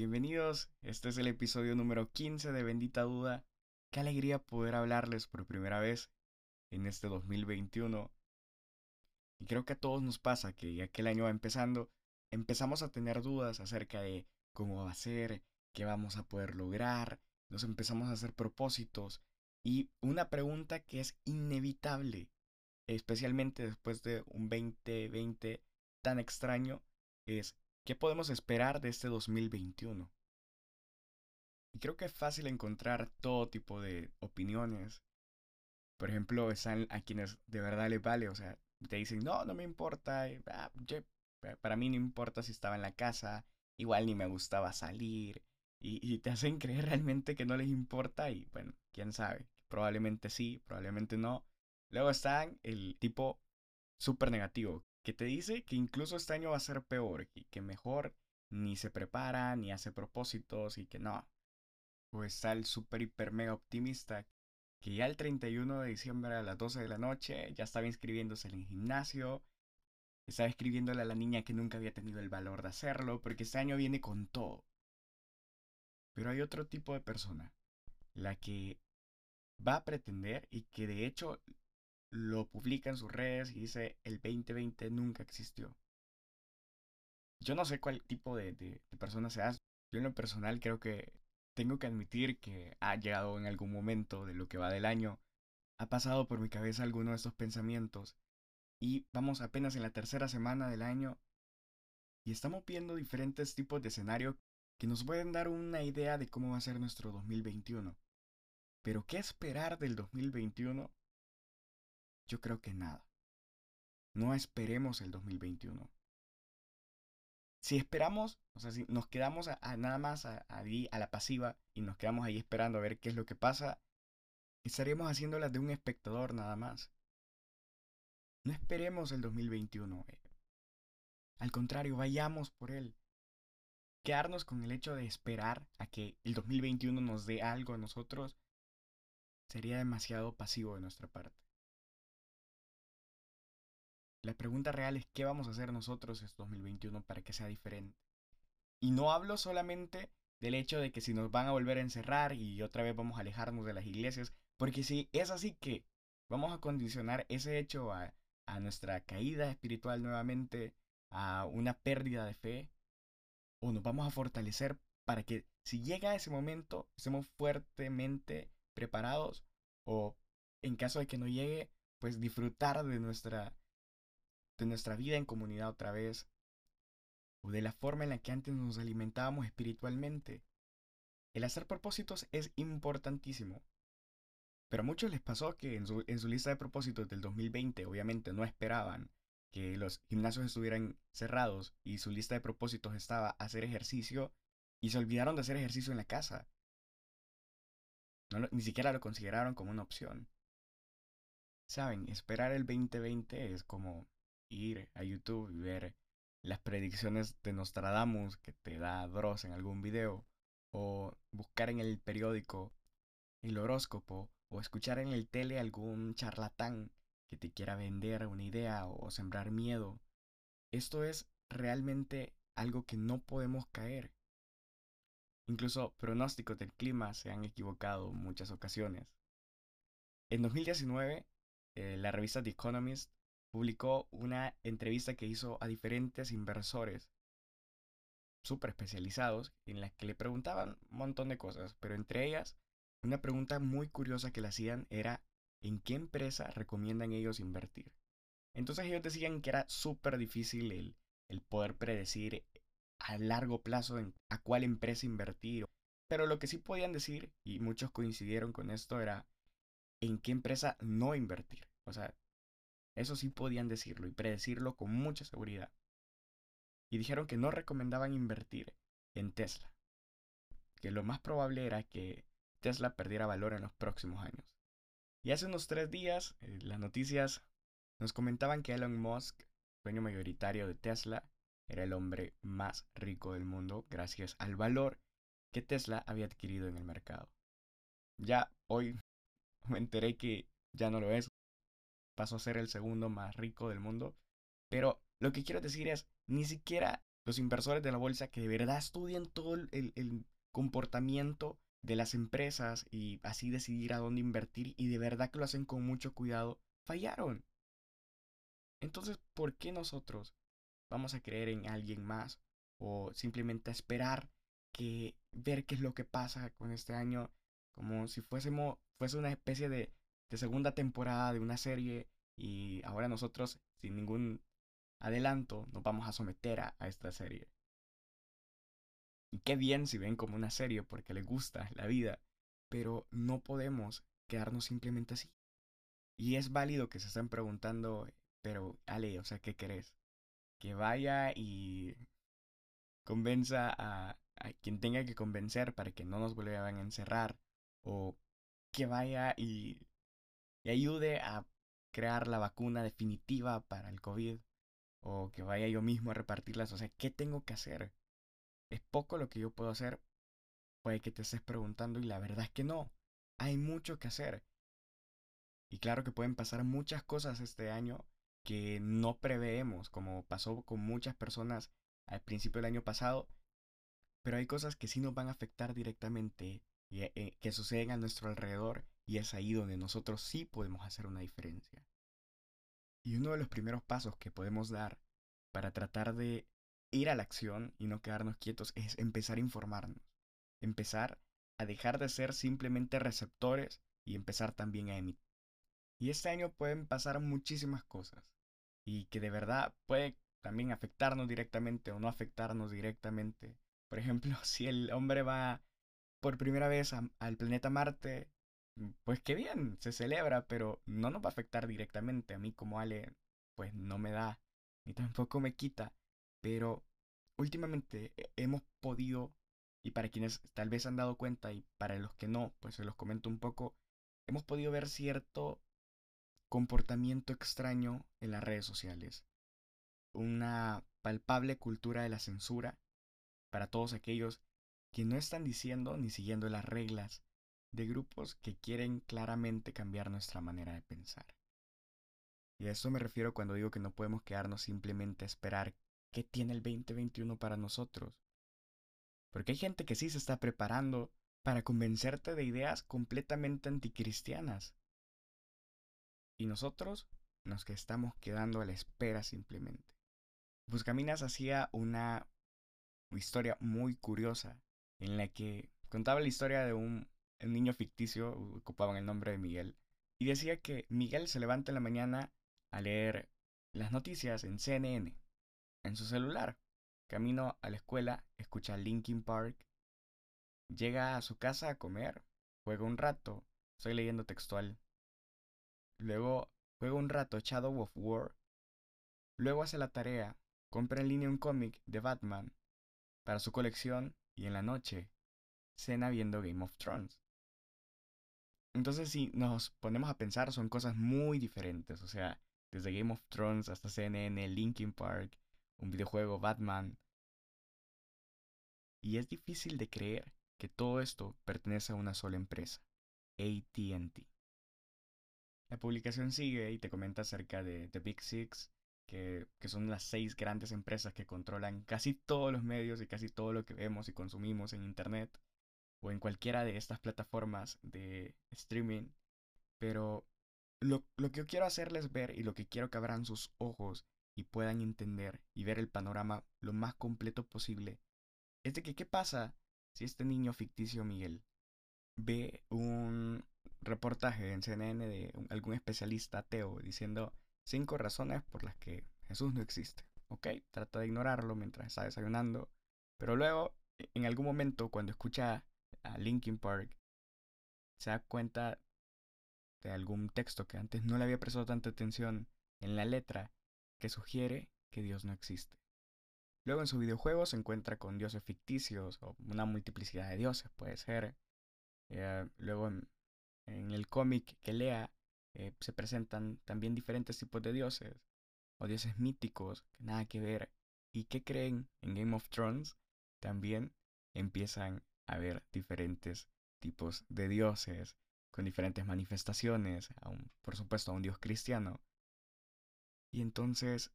Bienvenidos, este es el episodio número 15 de Bendita Duda. Qué alegría poder hablarles por primera vez en este 2021. Y creo que a todos nos pasa que ya que el año va empezando, empezamos a tener dudas acerca de cómo va a ser, qué vamos a poder lograr, nos empezamos a hacer propósitos y una pregunta que es inevitable, especialmente después de un 2020 tan extraño, es ¿qué podemos esperar de este 2021? Y creo que es fácil encontrar todo tipo de opiniones. Por ejemplo, están a quienes de verdad les vale, o sea, te dicen, no, no me importa, ah, para mí no importa si estaba en la casa, igual ni me gustaba salir, y, te hacen creer realmente que no les importa y bueno, quién sabe, probablemente sí, probablemente no. Luego están el tipo súper negativo, que te dice que incluso este año va a ser peor y que mejor ni se prepara, ni hace propósitos y que no. O está el súper hiper mega optimista que ya el 31 de diciembre a las 12 de la noche ya estaba inscribiéndose en el gimnasio, estaba escribiéndole a la niña que nunca había tenido el valor de hacerlo, porque este año viene con todo. Pero hay otro tipo de persona, la que va a pretender y que de hecho lo publica en sus redes y dice el 2020 nunca existió. Yo no sé cuál tipo de, de, de persona seas. Yo en lo personal creo que tengo que admitir que ha llegado en algún momento de lo que va del año, ha pasado por mi cabeza alguno de estos pensamientos y vamos apenas en la tercera semana del año y estamos viendo diferentes tipos de escenario que nos pueden dar una idea de cómo va a ser nuestro 2021. Pero ¿qué esperar del 2021? Yo creo que nada. No esperemos el 2021. Si esperamos, o sea, si nos quedamos nada más a, a, la pasiva y nos quedamos ahí esperando a ver qué es lo que pasa, estaríamos haciéndolas de un espectador nada más. No esperemos el 2021. Eh. Al contrario, vayamos por él quedarnos con el hecho de esperar a que el 2021 nos dé algo a nosotros sería demasiado pasivo de nuestra parte. La pregunta real es qué vamos a hacer nosotros este 2021 para que sea diferente. Y no hablo solamente del hecho de que si nos van a volver a encerrar y otra vez vamos a alejarnos de las iglesias, porque si es así que vamos a condicionar ese hecho a, a nuestra caída espiritual nuevamente, a una pérdida de fe, o nos vamos a fortalecer para que si llega ese momento estemos fuertemente preparados o en caso de que no llegue, pues disfrutar de nuestra de nuestra vida en comunidad otra vez o de la forma en la que antes nos alimentábamos espiritualmente. El hacer propósitos es importantísimo. Pero a muchos les pasó que en su, en su lista de propósitos del 2020 obviamente no esperaban que los gimnasios estuvieran cerrados y su lista de propósitos estaba hacer ejercicio y se olvidaron de hacer ejercicio en la casa. ni siquiera lo consideraron como una opción. Saben, esperar el 2020 es como ir a YouTube y ver las predicciones de Nostradamus que te da Dross en algún video, o buscar en el periódico el horóscopo, o escuchar en el tele algún charlatán que te quiera vender una idea o sembrar miedo. Esto es realmente algo que no podemos caer. Incluso pronósticos del clima se han equivocado muchas ocasiones. En 2019, eh, la revista The Economist publicó una entrevista que hizo a diferentes inversores súper especializados en las que le preguntaban un montón de cosas, pero entre ellas una pregunta muy curiosa que le hacían era en qué empresa recomiendan ellos invertir. Entonces ellos decían que era súper difícil el, el, poder predecir a largo plazo en a cuál empresa invertir. Pero lo que sí podían decir, y muchos coincidieron con esto, era en qué empresa no invertir. O sea, eso sí podían decirlo y predecirlo con mucha seguridad. Y dijeron que no recomendaban invertir en Tesla. Que lo más probable era que Tesla perdiera valor en los próximos años. Y hace unos tres días, eh, las noticias nos comentaban que Elon Musk, dueño mayoritario de Tesla, era el hombre más rico del mundo gracias al valor que Tesla había adquirido en el mercado. Ya hoy me enteré que ya no lo es, pasó a ser el segundo más rico del mundo, pero lo que quiero decir es, ni siquiera los inversores de la bolsa que de verdad estudian todo el, comportamiento de las empresas y así decidir a dónde invertir y de verdad que lo hacen con mucho cuidado, fallaron. Entonces, ¿por qué nosotros vamos a creer en alguien más o simplemente a esperar que ver qué es lo que pasa con este año como si fuésemos fuese una especie de, de segunda temporada de una serie y ahora nosotros sin ningún adelanto nos vamos a someter a, esta serie. Y qué bien si ven como una serie porque les gusta la vida, pero no podemos quedarnos simplemente así. Y es válido que se estén preguntando, pero Ale, o sea, ¿qué querés? Que vaya y convenza a, a quien tenga que convencer para que no nos vuelvan a encerrar, o que vaya y, y ayude a crear la vacuna definitiva para el COVID, o que vaya yo mismo a repartirlas, o sea, ¿qué tengo que hacer? ¿Es poco lo que yo puedo hacer? Puede que te estés preguntando y la verdad es que no. Hay mucho que hacer. Y claro que pueden pasar muchas cosas este año que no preveemos, como pasó con muchas personas al principio del año pasado. Pero hay cosas que sí nos van a afectar directamente y eh, que suceden a nuestro alrededor y es ahí donde nosotros sí podemos hacer una diferencia. Y uno de los primeros pasos que podemos dar para tratar de ir a la acción y no quedarnos quietos es empezar a informarnos. Empezar a dejar de ser simplemente receptores y empezar también a emitir. Y este año pueden pasar muchísimas cosas y que de verdad puede también afectarnos directamente o no afectarnos directamente. Por ejemplo, si el hombre va por primera vez al planeta Marte, pues qué bien, se celebra, pero no nos va a afectar directamente. A mí como Ale, pues no me da, ni tampoco me quita. Pero últimamente hemos podido, y para quienes tal vez han dado cuenta y para los que no, pues se los comento un poco, hemos podido ver cierto comportamiento extraño en las redes sociales. Una palpable cultura de la censura para todos aquellos que no están diciendo ni siguiendo las reglas de grupos que quieren claramente cambiar nuestra manera de pensar. Y a eso me refiero cuando digo que no podemos quedarnos simplemente a esperar qué tiene el 2021 para nosotros. Porque hay gente que sí se está preparando para convencerte de ideas completamente anticristianas. Y nosotros nos que estamos quedando a la espera simplemente. Buscaminas hacía una historia muy curiosa en la que contaba la historia de un, un niño ficticio, ocupaban el nombre de Miguel, y decía que Miguel se levanta en la mañana a leer las noticias en CNN, en su celular. Camino a la escuela, escucha Linkin Park, llega a su casa a comer, juega un rato, estoy leyendo textual. Luego juega un rato Shadow of War, luego hace la tarea, compra en línea un cómic de Batman para su colección y en la noche cena viendo Game of Thrones. Entonces si nos ponemos a pensar son cosas muy diferentes, o sea, desde Game of Thrones hasta CNN, Linkin Park, un videojuego, Batman. Y es difícil de creer que todo esto pertenece a una sola empresa, ATT. La publicación sigue y te comenta acerca de The Big Six, que, que, son las seis grandes empresas que controlan casi todos los medios y casi todo lo que vemos y consumimos en Internet o en cualquiera de estas plataformas de streaming. Pero lo, lo que yo quiero hacerles ver y lo que quiero que abran sus ojos y puedan entender y ver el panorama lo más completo posible es de que qué pasa si este niño ficticio Miguel ve un reportaje en CNN de algún especialista ateo diciendo cinco razones por las que Jesús no existe. Ok, trata de ignorarlo mientras está desayunando, pero luego en algún momento cuando escucha a Linkin Park se da cuenta de algún texto que antes no le había prestado tanta atención en la letra que sugiere que Dios no existe. Luego en su videojuego se encuentra con dioses ficticios o una multiplicidad de dioses, puede ser. Eh, luego en, el cómic que lea eh, se presentan también diferentes tipos de dioses o dioses míticos que nada que ver. ¿Y que creen en Game of Thrones? También empiezan a ver diferentes tipos de dioses con diferentes manifestaciones, por supuesto a un dios cristiano, y entonces,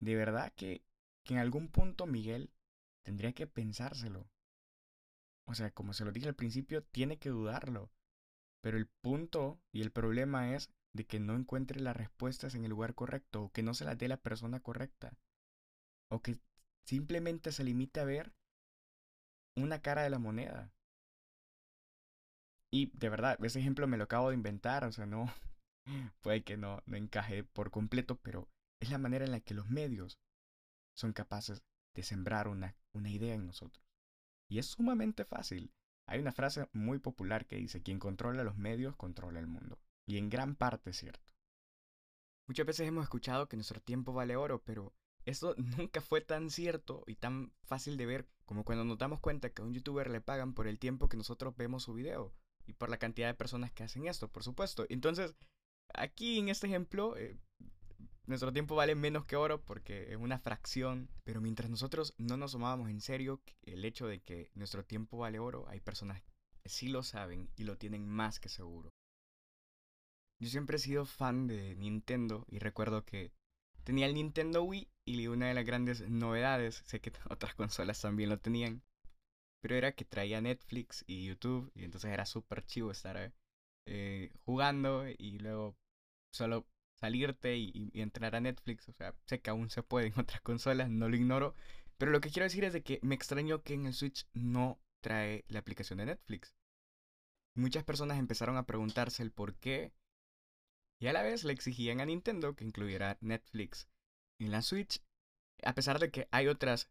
de verdad que que en algún punto Miguel tendría que pensárselo. O sea, como se lo dije al principio, tiene que dudarlo. Pero el punto y el problema es de que no encuentre las respuestas en el lugar correcto o que no se las dé la persona correcta. O que simplemente se limite a ver una cara de la moneda. Y de verdad, ese ejemplo me lo acabo de inventar, o sea, no, puede que no, no encaje por completo, pero es la manera en la que los medios son capaces de sembrar una, una idea en nosotros. Y es sumamente fácil. Hay una frase muy popular que dice, quien controla los medios controla el mundo. Y en gran parte es cierto. Muchas veces hemos escuchado que nuestro tiempo vale oro, pero eso nunca fue tan cierto y tan fácil de ver como cuando nos damos cuenta que a un youtuber le pagan por el tiempo que nosotros vemos su video y por la cantidad de personas que hacen esto, por supuesto. Entonces, aquí en este ejemplo, eh, nuestro tiempo vale menos que oro porque es una fracción, pero mientras nosotros no nos tomábamos en serio el hecho de que nuestro tiempo vale oro, hay personas que sí lo saben y lo tienen más que seguro. Yo siempre he sido fan de Nintendo y recuerdo que tenía el Nintendo Wii y una de las grandes novedades, sé que otras consolas también lo tenían, pero era que traía Netflix y YouTube y entonces era súper chivo estar eh, jugando y luego solo salirte y, entrar a Netflix. O sea, sé que aún se puede en otras consolas, no lo ignoro. Pero lo que quiero decir es de que me extrañó que en el Switch no trae la aplicación de Netflix. Muchas personas empezaron a preguntarse el por qué. Y a la vez le exigían a Nintendo que incluyera Netflix en la Switch. A pesar de que hay otras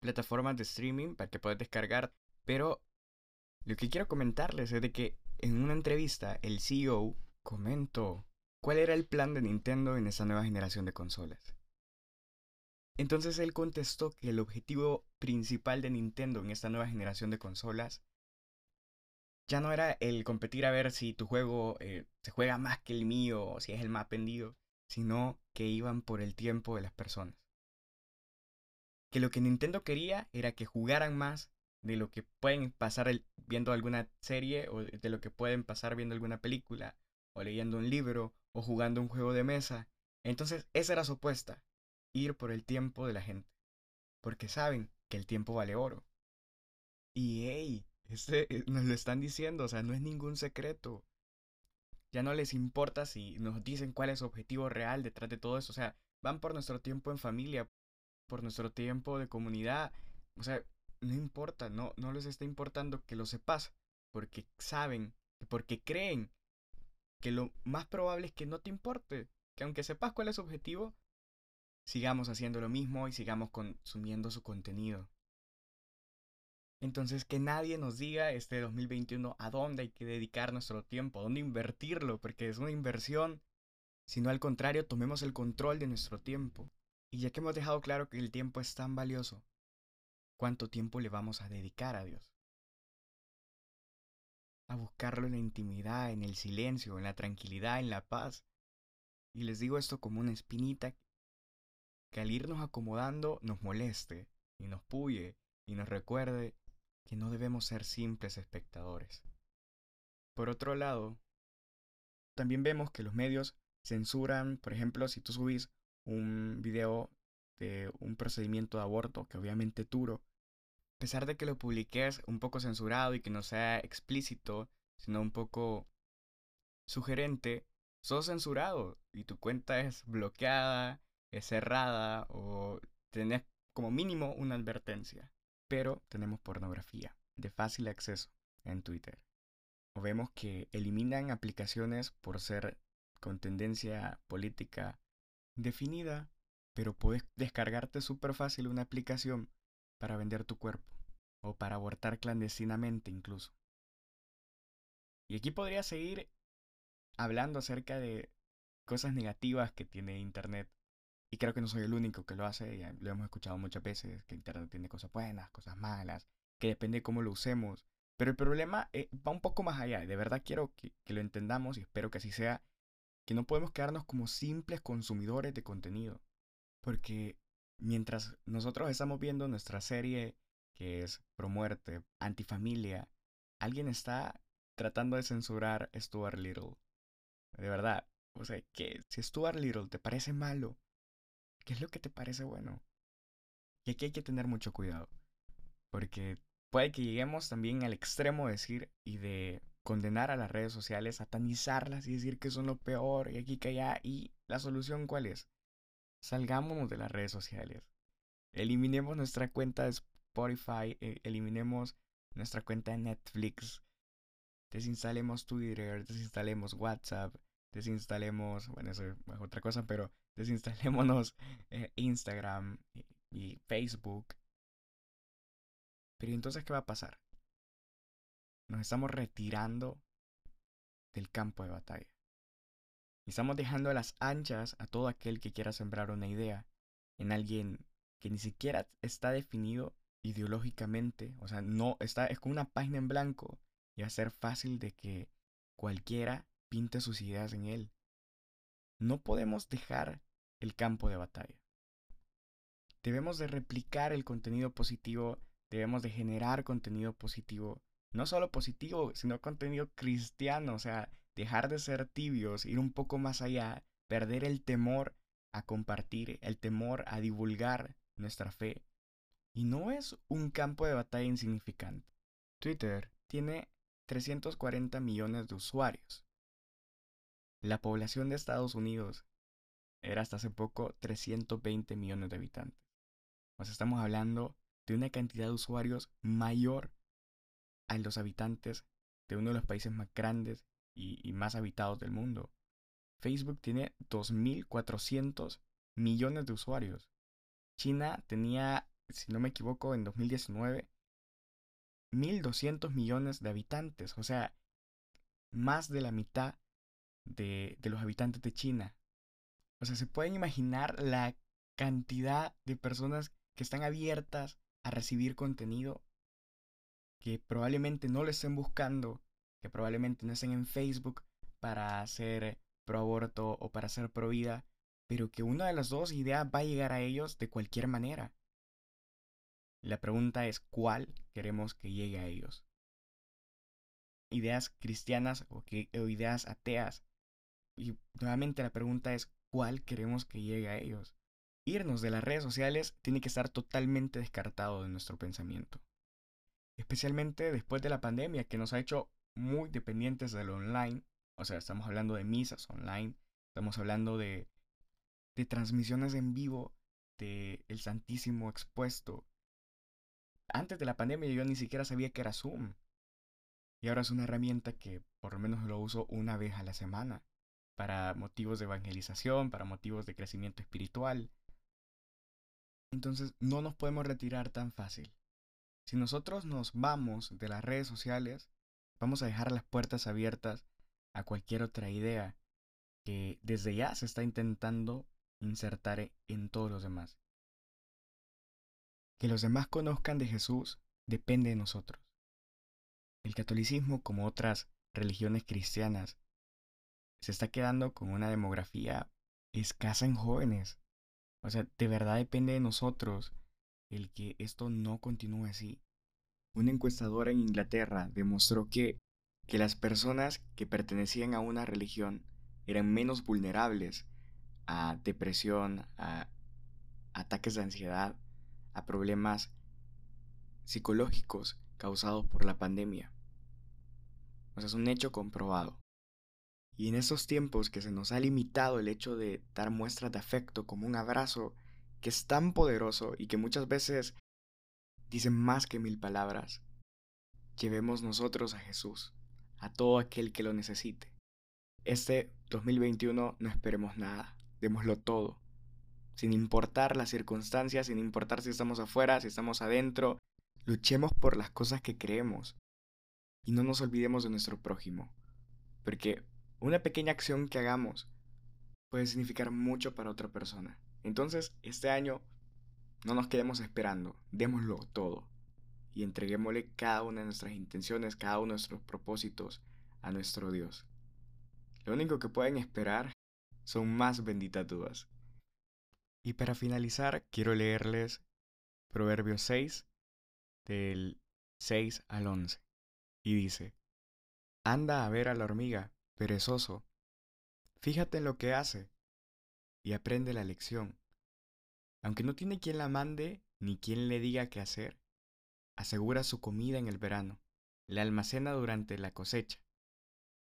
plataformas de streaming para que puedas descargar. Pero lo que quiero comentarles es de que en una entrevista el CEO comentó cuál era el plan de Nintendo en esa nueva generación de consolas. Entonces él contestó que el objetivo principal de Nintendo en esta nueva generación de consolas ya no era el competir a ver si tu juego eh, se juega más que el mío o si es el más vendido, sino que iban por el tiempo de las personas. Que lo que Nintendo quería era que jugaran más de lo que pueden pasar viendo alguna serie o de lo que pueden pasar viendo alguna película o leyendo un libro o jugando un juego de mesa. Entonces esa era su apuesta, ir por el tiempo de la gente, porque saben que el tiempo vale oro. Y hey, este, eh, nos lo están diciendo, o sea, no es ningún secreto. Ya no les importa si nos dicen cuál es su objetivo real detrás de todo eso, o sea, van por nuestro tiempo en familia, por nuestro tiempo de comunidad, o sea, no importa, no, no les está importando que lo sepas, porque saben, porque creen que lo más probable es que no te importe, que aunque sepas cuál es su objetivo, sigamos haciendo lo mismo y sigamos consumiendo su contenido. Entonces, que nadie nos diga este 2021 a dónde hay que dedicar nuestro tiempo, a dónde invertirlo, porque es una inversión, sino al contrario, tomemos el control de nuestro tiempo. Y ya que hemos dejado claro que el tiempo es tan valioso, ¿cuánto tiempo le vamos a dedicar a Dios? a buscarlo en la intimidad, en el silencio, en la tranquilidad, en la paz. Y les digo esto como una espinita que al irnos acomodando nos moleste y nos puye y nos recuerde que no debemos ser simples espectadores. Por otro lado, también vemos que los medios censuran, por ejemplo, si tú subís un video de un procedimiento de aborto, que obviamente duro, a pesar de que lo publiques un poco censurado y que no sea explícito, sino un poco sugerente, sos censurado y tu cuenta es bloqueada, es cerrada o tenés como mínimo una advertencia. Pero tenemos pornografía de fácil acceso en Twitter. O vemos que eliminan aplicaciones por ser con tendencia política definida, pero puedes descargarte súper fácil una aplicación para vender tu cuerpo o para abortar clandestinamente incluso. Y aquí podría seguir hablando acerca de cosas negativas que tiene Internet. Y creo que no soy el único que lo hace, lo hemos escuchado muchas veces, que Internet tiene cosas buenas, cosas malas, que depende de cómo lo usemos. Pero el problema eh, va un poco más allá, y de verdad quiero que, que lo entendamos y espero que así sea, que no podemos quedarnos como simples consumidores de contenido. Porque mientras nosotros estamos viendo nuestra serie que es pro muerte, antifamilia, alguien está tratando de censurar Stuart Little. De verdad, o sea, que si Stuart Little te parece malo, ¿qué es lo que te parece bueno? Y aquí hay que tener mucho cuidado. Porque puede que lleguemos también al extremo de decir y de condenar a las redes sociales, satanizarlas y decir que son lo peor y aquí que allá. ¿Y la solución cuál es? Salgámonos de las redes sociales. Eliminemos nuestra cuenta de Spotify, e, eliminemos nuestra cuenta de Netflix, desinstalemos Twitter, desinstalemos WhatsApp, desinstalemos, bueno, eso es otra cosa, pero desinstalémonos eh, Instagram y Facebook. Pero entonces, ¿qué va a pasar? Nos estamos retirando del campo de batalla. Y estamos dejando a las anchas a todo aquel que quiera sembrar una idea en alguien que ni siquiera está definido ideológicamente, o sea, no está es como una página en blanco y va a ser fácil de que cualquiera pinte sus ideas en él. No podemos dejar el campo de batalla. Debemos de replicar el contenido positivo, debemos de generar contenido positivo, no solo positivo, sino contenido cristiano, o sea, dejar de ser tibios, ir un poco más allá, perder el temor a compartir, el temor a divulgar nuestra fe. Y no es un campo de batalla insignificante. Twitter tiene 340 millones de usuarios. La población de Estados Unidos era hasta hace poco 320 millones de habitantes. O estamos hablando de una cantidad de usuarios mayor a los habitantes de uno de los países más grandes y, más habitados del mundo. Facebook tiene 2.400 millones de usuarios. China tenía, si no me equivoco, en 2019, 1.200 millones de habitantes. O sea, más de la mitad de, de los habitantes de China. O sea, se pueden imaginar la cantidad de personas que están abiertas a recibir contenido que probablemente no lo estén buscando, que probablemente no estén en Facebook para hacer pro aborto o para hacer pro vida, pero que una de las dos ideas va a llegar a ellos de cualquier manera. La pregunta es cuál queremos que llegue a ellos. Ideas cristianas o, o ideas ateas. Y nuevamente la pregunta es cuál queremos que llegue a ellos. Irnos de las redes sociales tiene que estar totalmente descartado de nuestro pensamiento especialmente después de la pandemia que nos ha hecho muy dependientes del online. O sea, estamos hablando de misas online, estamos hablando de, de transmisiones en vivo de el Santísimo expuesto. Antes de la pandemia yo ni siquiera sabía que era Zoom. Y ahora es una herramienta que por lo menos lo uso una vez a la semana, para motivos de evangelización, para motivos de crecimiento espiritual. Entonces no nos podemos retirar tan fácil. Si nosotros nos vamos de las redes sociales, vamos a dejar las puertas abiertas a cualquier otra idea que desde ya se está intentando insertar en todos los demás. Que los demás conozcan de Jesús depende de nosotros. El catolicismo, como otras religiones cristianas, se está quedando con una demografía escasa en jóvenes. O sea, de verdad depende de nosotros el que esto no continúe así. Una encuestadora en Inglaterra demostró que, que las personas que pertenecían a una religión eran menos vulnerables a depresión, a ataques de ansiedad, a problemas psicológicos causados por la pandemia. O sea, es un hecho comprobado. Y en estos tiempos que se nos ha limitado el hecho de dar muestras de afecto como un abrazo que es tan poderoso y que muchas veces dice más que mil palabras. Llevemos nosotros a Jesús, a todo aquel que lo necesite. Este 2021 no esperemos nada, démoslo todo, sin importar las circunstancias, sin importar si estamos afuera, si estamos adentro, luchemos por las cosas que creemos y no nos olvidemos de nuestro prójimo, porque una pequeña acción que hagamos puede significar mucho para otra persona. Entonces, este año no nos quedemos esperando, démoslo todo y entreguémosle cada una de nuestras intenciones, cada uno de nuestros propósitos a nuestro Dios. Lo único que pueden esperar son más benditas dudas. Y para finalizar, quiero leerles Proverbios 6, del 6 al 11. Y dice, Anda a ver a la hormiga, perezoso. Fíjate en lo que hace y aprende la lección. Aunque no tiene quien la mande ni quien le diga qué hacer. Asegura su comida en el verano, la almacena durante la cosecha.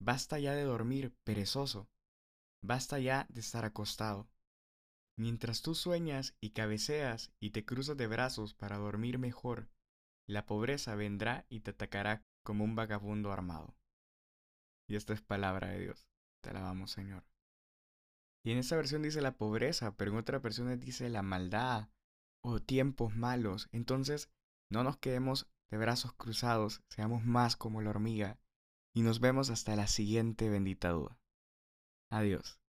Basta ya de dormir, perezoso. Basta ya de estar acostado. Mientras tú sueñas y cabeceas y te cruzas de brazos para dormir mejor, la pobreza vendrá y te atacará como un vagabundo armado. Y esta es palabra de Dios. Te alabamos, Señor. Y en esta versión dice la pobreza, pero en otra versión dice la maldad o tiempos malos. Entonces, no nos quedemos de brazos cruzados, seamos más como la hormiga. Y nos vemos hasta la siguiente bendita duda. Adiós.